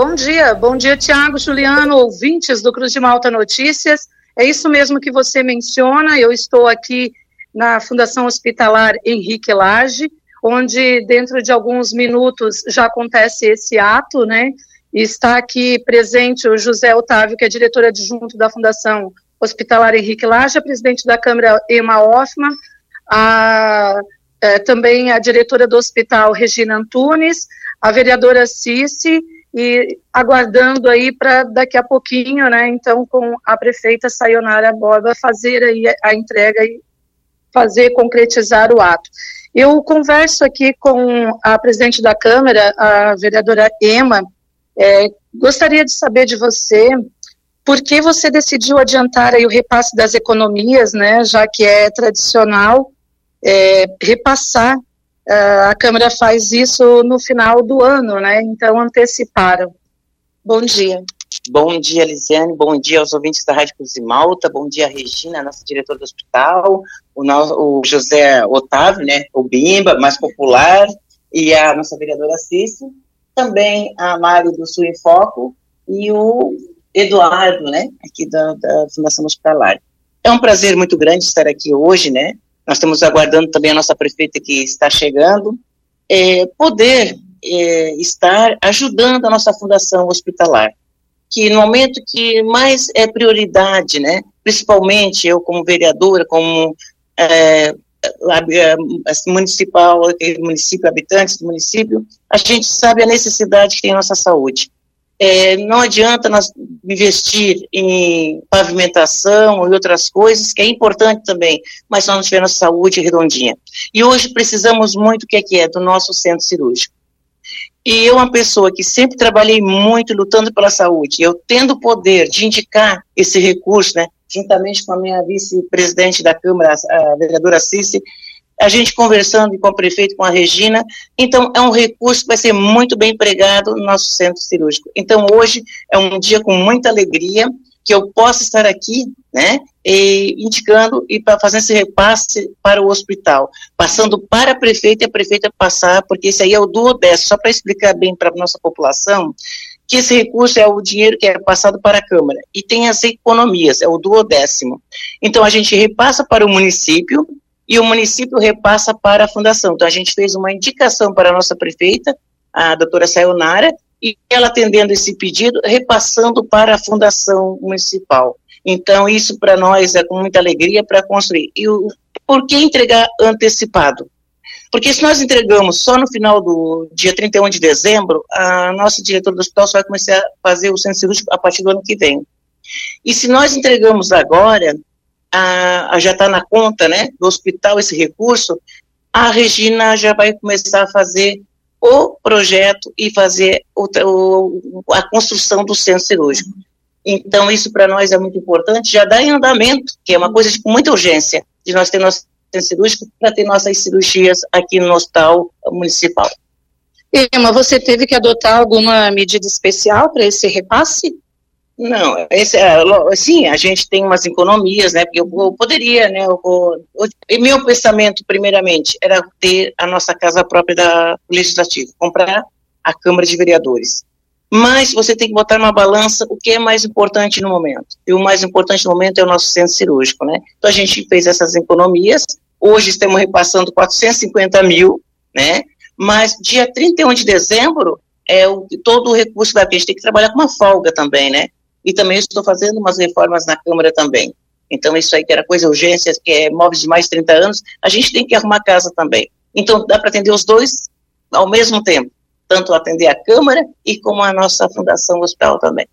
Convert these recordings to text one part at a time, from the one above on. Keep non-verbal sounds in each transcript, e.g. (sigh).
Bom dia, bom dia, Tiago, Juliano, ouvintes do Cruz de Malta Notícias. É isso mesmo que você menciona. Eu estou aqui na Fundação Hospitalar Henrique Lage, onde dentro de alguns minutos já acontece esse ato, né? Está aqui presente o José Otávio, que é diretor adjunto da Fundação Hospitalar Henrique Lage, a presidente da Câmara Emma Hoffman, a, é, também a diretora do hospital Regina Antunes, a vereadora Cici, e aguardando aí para daqui a pouquinho, né, então com a prefeita Sayonara Borba fazer aí a entrega e fazer concretizar o ato. Eu converso aqui com a presidente da Câmara, a vereadora Ema, é, gostaria de saber de você por que você decidiu adiantar aí o repasse das economias, né, já que é tradicional é, repassar, a Câmara faz isso no final do ano, né, então anteciparam. Bom dia. Bom dia, Lisiane, bom dia aos ouvintes da Rádio Cruz de Malta, bom dia, Regina, nossa diretora do hospital, o, o José Otávio, né, o Bimba, mais popular, e a nossa vereadora Cício, também a Mari do Sul em Foco e o Eduardo, né, aqui da, da Fundação Hospitalar. É um prazer muito grande estar aqui hoje, né, nós estamos aguardando também a nossa prefeita que está chegando, é, poder é, estar ajudando a nossa fundação hospitalar, que no momento que mais é prioridade, né, principalmente eu como vereadora, como é, municipal, município, habitantes do município, a gente sabe a necessidade que tem a nossa saúde. É, não adianta nós investir em pavimentação e outras coisas, que é importante também, mas nós não tivermos saúde redondinha. E hoje precisamos muito, o que é que é, do nosso centro cirúrgico. E eu, uma pessoa que sempre trabalhei muito lutando pela saúde, eu tendo o poder de indicar esse recurso, né, juntamente com a minha vice-presidente da Câmara, a vereadora Cici, a gente conversando com o prefeito, com a Regina, então é um recurso que vai ser muito bem empregado no nosso centro cirúrgico. Então hoje é um dia com muita alegria que eu possa estar aqui, né, e indicando e para fazer esse repasse para o hospital, passando para a prefeita e a prefeita passar, porque esse aí é o duodécimo, só para explicar bem para a nossa população, que esse recurso é o dinheiro que é passado para a Câmara, e tem as economias, é o duodécimo. Então a gente repassa para o município, e o município repassa para a fundação. Então, a gente fez uma indicação para a nossa prefeita, a doutora Sayonara, e ela atendendo esse pedido, repassando para a fundação municipal. Então, isso para nós é com muita alegria para construir. E o, por que entregar antecipado? Porque se nós entregamos só no final do dia 31 de dezembro, a nossa diretora do hospital só vai começar a fazer o centro cirúrgico a partir do ano que vem. E se nós entregamos agora, já está na conta né, do hospital esse recurso, a Regina já vai começar a fazer o projeto e fazer o, o, a construção do centro cirúrgico. Então, isso para nós é muito importante, já dá em andamento, que é uma coisa de muita urgência, de nós ter nosso centro cirúrgico para ter nossas cirurgias aqui no hospital municipal. Emma, você teve que adotar alguma medida especial para esse repasse? Não, esse, é, sim, a gente tem umas economias, né, porque eu, eu poderia, né, eu, eu, meu pensamento, primeiramente, era ter a nossa casa própria da Legislativo, comprar a Câmara de Vereadores. Mas você tem que botar uma balança o que é mais importante no momento. E o mais importante no momento é o nosso centro cirúrgico, né? Então a gente fez essas economias, hoje estamos repassando 450 mil, né? Mas dia 31 de dezembro, é o, todo o recurso vai, a gente tem que trabalhar com uma folga também, né? E também estou fazendo umas reformas na Câmara também. Então, isso aí que era coisa urgência, que é móveis de mais de 30 anos, a gente tem que arrumar casa também. Então, dá para atender os dois ao mesmo tempo, tanto atender a Câmara e como a nossa Fundação Hospital também.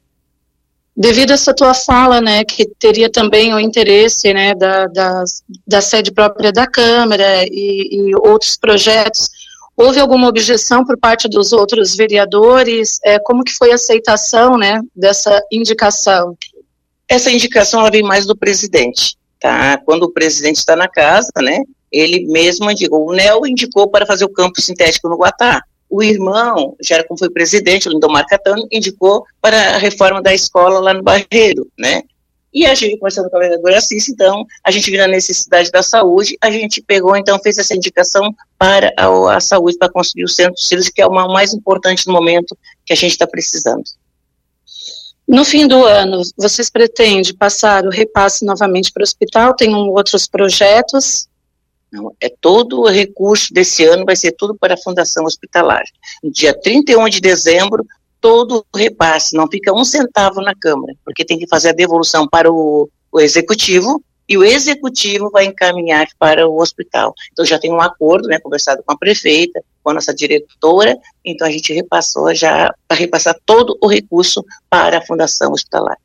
Devido a essa tua fala, né, que teria também o interesse, né, da, da, da sede própria da Câmara e, e outros projetos, Houve alguma objeção por parte dos outros vereadores? É, como que foi a aceitação, né, dessa indicação? Essa indicação ela vem mais do presidente, tá? Quando o presidente está na casa, né, ele mesmo indicou. O NEL indicou para fazer o campo sintético no Guatá. O irmão, já como foi presidente, o Lindomar Catano, indicou para a reforma da escola lá no Barreiro, né? E a gente, conversando com a vereadora Assis, então, a gente viu a necessidade da saúde, a gente pegou, então, fez essa indicação para a, a saúde, para construir o centro de cirurgia, que é o mais importante no momento que a gente está precisando. No fim do ano, vocês pretendem passar o repasse novamente para o hospital? Tem outros projetos? Não, é todo o recurso desse ano vai ser tudo para a Fundação Hospitalar. No dia 31 de dezembro, todo o repasse, não fica um centavo na Câmara, porque tem que fazer a devolução para o, o Executivo, e o Executivo vai encaminhar para o hospital. Então já tem um acordo, né, conversado com a prefeita, com a nossa diretora, então a gente repassou já, para repassar todo o recurso para a Fundação Hospitalar.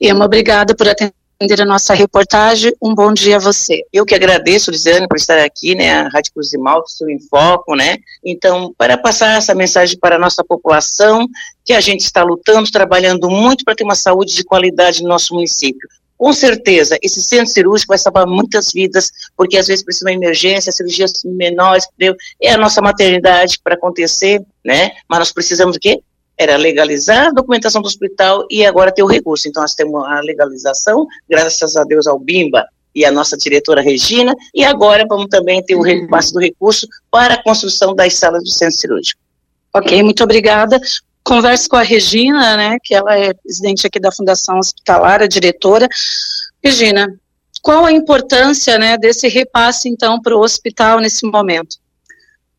Irma, obrigada por atender a nossa reportagem. Um bom dia a você. Eu que agradeço, Lisiane, por estar aqui, né, a Rádio Cruz de Malta, em foco, né, então, para passar essa mensagem para a nossa população, que a gente está lutando, trabalhando muito para ter uma saúde de qualidade no nosso município. Com certeza, esse centro cirúrgico vai salvar muitas vidas, porque às vezes precisa de uma emergência, cirurgias menores, entendeu? é a nossa maternidade para acontecer, né? Mas nós precisamos do quê? Era legalizar a documentação do hospital e agora ter o recurso. Então, nós temos a legalização, graças a Deus ao BIMBA e a nossa diretora Regina, e agora vamos também ter o repasse do recurso para a construção das salas do centro cirúrgico. Ok, muito obrigada converse com a Regina, né, que ela é presidente aqui da Fundação Hospitalar, a diretora. Regina, qual a importância, né, desse repasse, então, para o hospital nesse momento?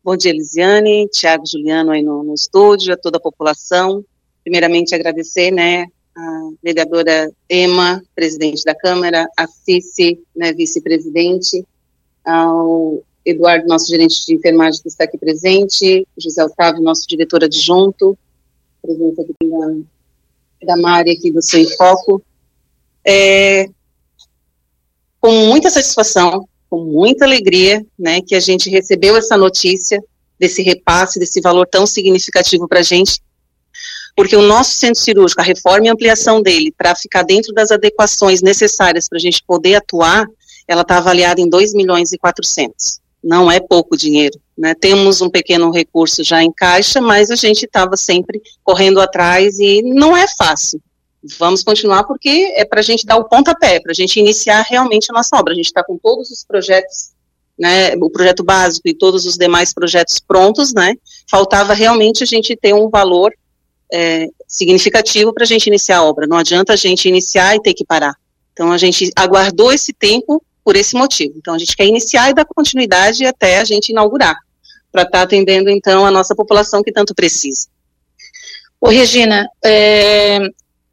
Bom dia, Elisiane, Tiago Juliano aí no, no, estúdio, a toda a população. Primeiramente, agradecer, né, a vereadora Ema, presidente da Câmara, a Cici, né, vice-presidente, ao Eduardo, nosso gerente de enfermagem que está aqui presente, José Otávio, nosso diretor adjunto, presença aqui da, da Mari aqui do Seu Foco. É, com muita satisfação, com muita alegria, né, que a gente recebeu essa notícia desse repasse, desse valor tão significativo para a gente, porque o nosso centro cirúrgico, a reforma e ampliação dele, para ficar dentro das adequações necessárias para a gente poder atuar, ela está avaliada em 2 milhões e 400 não é pouco dinheiro. Né? Temos um pequeno recurso já em caixa, mas a gente estava sempre correndo atrás e não é fácil. Vamos continuar porque é para a gente dar o pontapé, para a gente iniciar realmente a nossa obra. A gente está com todos os projetos, né, o projeto básico e todos os demais projetos prontos, né? Faltava realmente a gente ter um valor é, significativo para a gente iniciar a obra. Não adianta a gente iniciar e ter que parar. Então a gente aguardou esse tempo por esse motivo. Então, a gente quer iniciar e dar continuidade até a gente inaugurar, para estar tá atendendo, então, a nossa população que tanto precisa. Ô, Regina, é,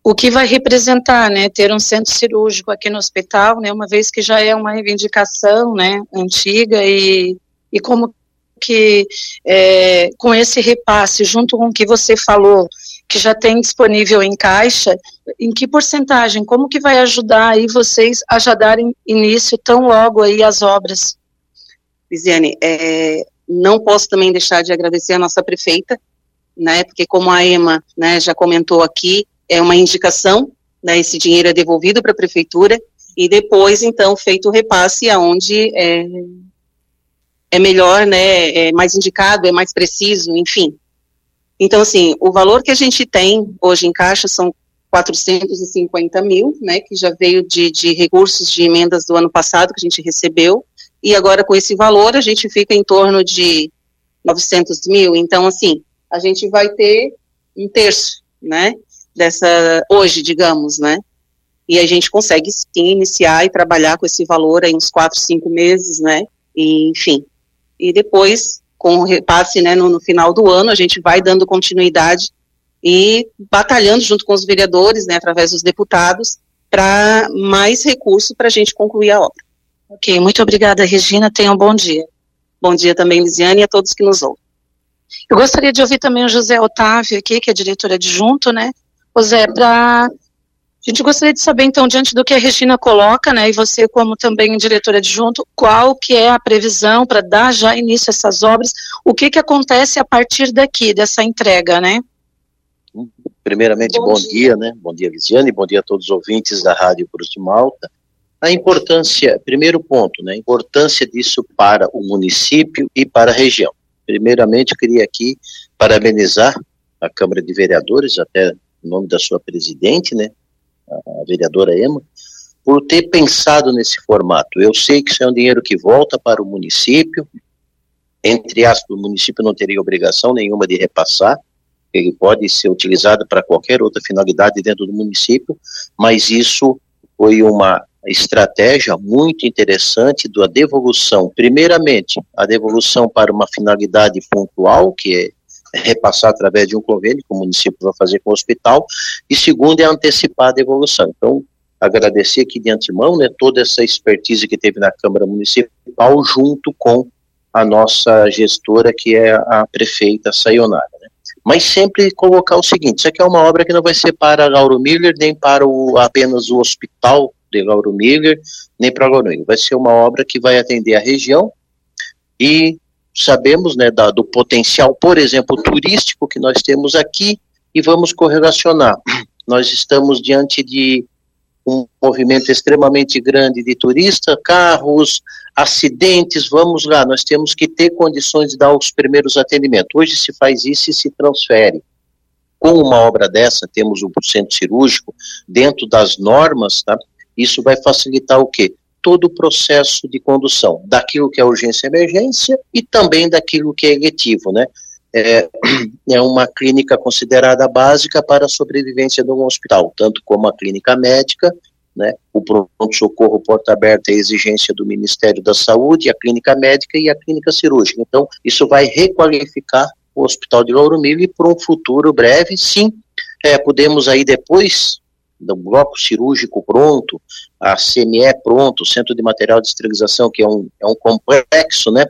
o que vai representar, né, ter um centro cirúrgico aqui no hospital, né, uma vez que já é uma reivindicação, né, antiga e, e como que é, com esse repasse, junto com o que você falou, que já tem disponível em caixa, em que porcentagem, como que vai ajudar aí vocês a já darem início tão logo aí às obras? Lisiane, é, não posso também deixar de agradecer a nossa prefeita, né, porque como a Ema, né, já comentou aqui, é uma indicação, né, esse dinheiro é devolvido para a prefeitura, e depois, então, feito o repasse aonde é, é melhor, né, é mais indicado, é mais preciso, enfim. Então, assim, o valor que a gente tem hoje em caixa são 450 mil, né, que já veio de, de recursos de emendas do ano passado que a gente recebeu, e agora com esse valor a gente fica em torno de 900 mil, então, assim, a gente vai ter um terço, né, dessa, hoje, digamos, né, e a gente consegue sim iniciar e trabalhar com esse valor aí uns quatro, cinco meses, né, e, enfim, e depois, com o repasse né, no, no final do ano, a gente vai dando continuidade e batalhando junto com os vereadores, né, através dos deputados, para mais recurso para a gente concluir a obra. Ok, muito obrigada, Regina. Tenha um bom dia. Bom dia também, Lisiane, e a todos que nos ouvem. Eu gostaria de ouvir também o José Otávio aqui, que é diretor adjunto, né? José, para a gente gostaria de saber, então, diante do que a Regina coloca, né, e você como também diretora adjunto, qual que é a previsão para dar já início a essas obras, o que que acontece a partir daqui, dessa entrega, né? Primeiramente, bom, bom dia. dia. né, bom dia, Viziane, bom dia a todos os ouvintes da Rádio Cruz de Malta. A importância, primeiro ponto, né, a importância disso para o município e para a região. Primeiramente, eu queria aqui parabenizar a Câmara de Vereadores, até em nome da sua presidente, né, a vereadora Ema, por ter pensado nesse formato. Eu sei que isso é um dinheiro que volta para o município, entre aspas, o município não teria obrigação nenhuma de repassar, ele pode ser utilizado para qualquer outra finalidade dentro do município, mas isso foi uma estratégia muito interessante da devolução. Primeiramente, a devolução para uma finalidade pontual, que é repassar através de um convênio que o município vai fazer com o hospital, e segundo é antecipar a devolução. Então, agradecer aqui de antemão, né, toda essa expertise que teve na Câmara Municipal junto com a nossa gestora, que é a prefeita Sayonara. Né. Mas sempre colocar o seguinte, isso aqui é uma obra que não vai ser para Lauro Miller, nem para o, apenas o hospital de Lauro Miller, nem para Lauro Miller. Vai ser uma obra que vai atender a região e sabemos né, da, do potencial, por exemplo, turístico que nós temos aqui e vamos correlacionar. Nós estamos diante de um movimento extremamente grande de turistas, carros, acidentes, vamos lá, nós temos que ter condições de dar os primeiros atendimentos. Hoje se faz isso e se transfere. Com uma obra dessa, temos um centro cirúrgico, dentro das normas, tá? isso vai facilitar o quê? Todo o processo de condução, daquilo que é urgência e emergência e também daquilo que é eletivo, né? é, (clears throat) é uma clínica considerada básica para a sobrevivência de um hospital, tanto como a clínica médica, né, o pronto-socorro porta aberta é exigência do Ministério da Saúde, a clínica médica e a clínica cirúrgica. Então, isso vai requalificar o Hospital de Lauro e para um futuro breve, sim, é, podemos aí depois do bloco cirúrgico pronto, a CME pronto, o Centro de Material de Esterilização, que é um, é um complexo, né,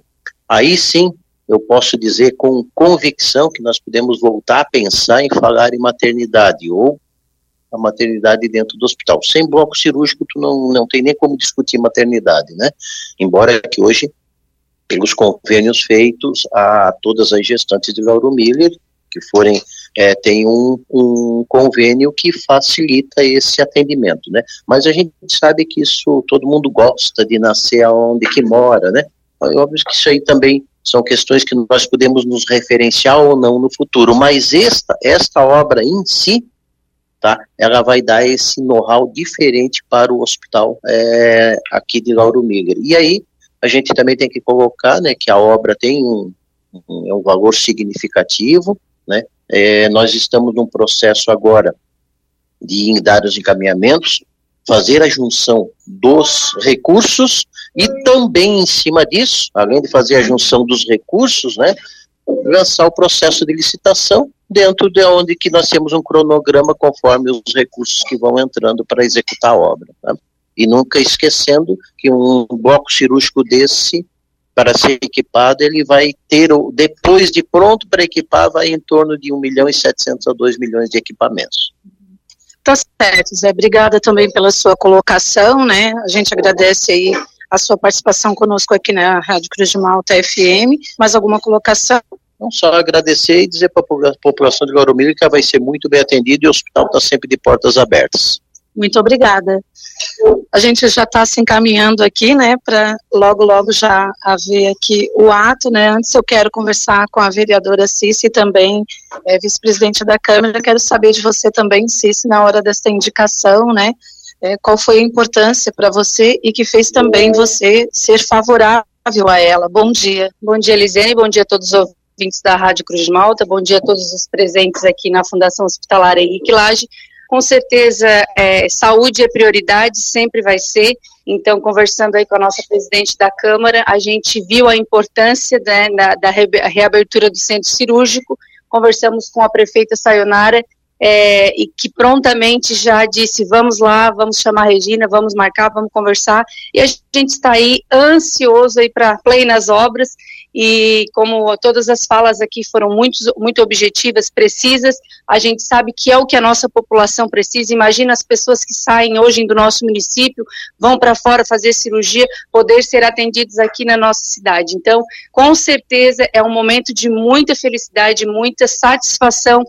aí sim eu posso dizer com convicção que nós podemos voltar a pensar em falar em maternidade ou a maternidade dentro do hospital. Sem bloco cirúrgico, tu não, não tem nem como discutir maternidade, né? Embora que hoje, pelos convênios feitos a todas as gestantes de Lauro Miller, que forem, é, tem um, um convênio que facilita esse atendimento, né? Mas a gente sabe que isso, todo mundo gosta de nascer aonde que mora, né? É óbvio que isso aí também são questões que nós podemos nos referenciar ou não no futuro, mas esta, esta obra em si, tá, ela vai dar esse know-how diferente para o hospital é, aqui de Lauro Miller. E aí, a gente também tem que colocar, né, que a obra tem um, um, é um valor significativo, né, é, nós estamos num processo agora de dar os encaminhamentos, fazer a junção dos recursos e também em cima disso, além de fazer a junção dos recursos, né, lançar o processo de licitação dentro de onde que nós temos um cronograma conforme os recursos que vão entrando para executar a obra. Tá? E nunca esquecendo que um bloco cirúrgico desse, para ser equipado, ele vai ter, depois de pronto para equipar, vai em torno de 1 milhão e 700 a 2 milhões de equipamentos. Tá certo, Zé. Obrigada também pela sua colocação, né? A gente agradece aí a sua participação conosco aqui na Rádio Cruz de Malta FM. Mais alguma colocação? Não só agradecer e dizer para a população de Guarumilha que ela vai ser muito bem atendida e o hospital está sempre de portas abertas. Muito obrigada. A gente já está se encaminhando aqui, né, para logo, logo já haver aqui o ato, né. Antes eu quero conversar com a vereadora Cici, também é, vice-presidente da Câmara. Quero saber de você também, Cici, na hora dessa indicação, né, é, qual foi a importância para você e que fez também você ser favorável a ela. Bom dia. Bom dia, Elisene, bom dia a todos os ouvintes da Rádio Cruz de Malta, bom dia a todos os presentes aqui na Fundação Hospitalar Henrique Lage. Com certeza, é, saúde é prioridade, sempre vai ser. Então, conversando aí com a nossa presidente da Câmara, a gente viu a importância né, da, da reabertura do centro cirúrgico, conversamos com a prefeita Sayonara é, e que prontamente já disse: vamos lá, vamos chamar a Regina, vamos marcar, vamos conversar. E a gente está aí ansioso aí para nas obras. E como todas as falas aqui foram muito, muito objetivas, precisas, a gente sabe que é o que a nossa população precisa. Imagina as pessoas que saem hoje do nosso município, vão para fora fazer cirurgia, poder ser atendidos aqui na nossa cidade. Então, com certeza, é um momento de muita felicidade, muita satisfação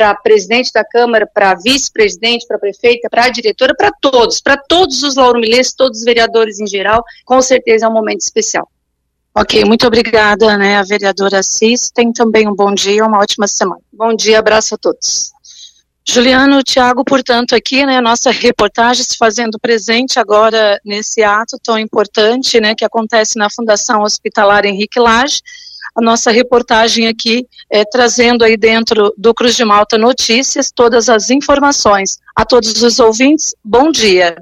para presidente da Câmara, para vice-presidente, para prefeita, para diretora, para todos, para todos os lauromilenses, todos os vereadores em geral, com certeza é um momento especial. Ok, muito obrigada, né, a vereadora Assis. Tem também um bom dia, uma ótima semana. Bom dia, abraço a todos. Juliano, Tiago, portanto, aqui, né, nossa reportagem se fazendo presente agora nesse ato tão importante, né, que acontece na Fundação Hospitalar Henrique Lage. A nossa reportagem aqui é, trazendo aí dentro do Cruz de Malta Notícias todas as informações. A todos os ouvintes, bom dia.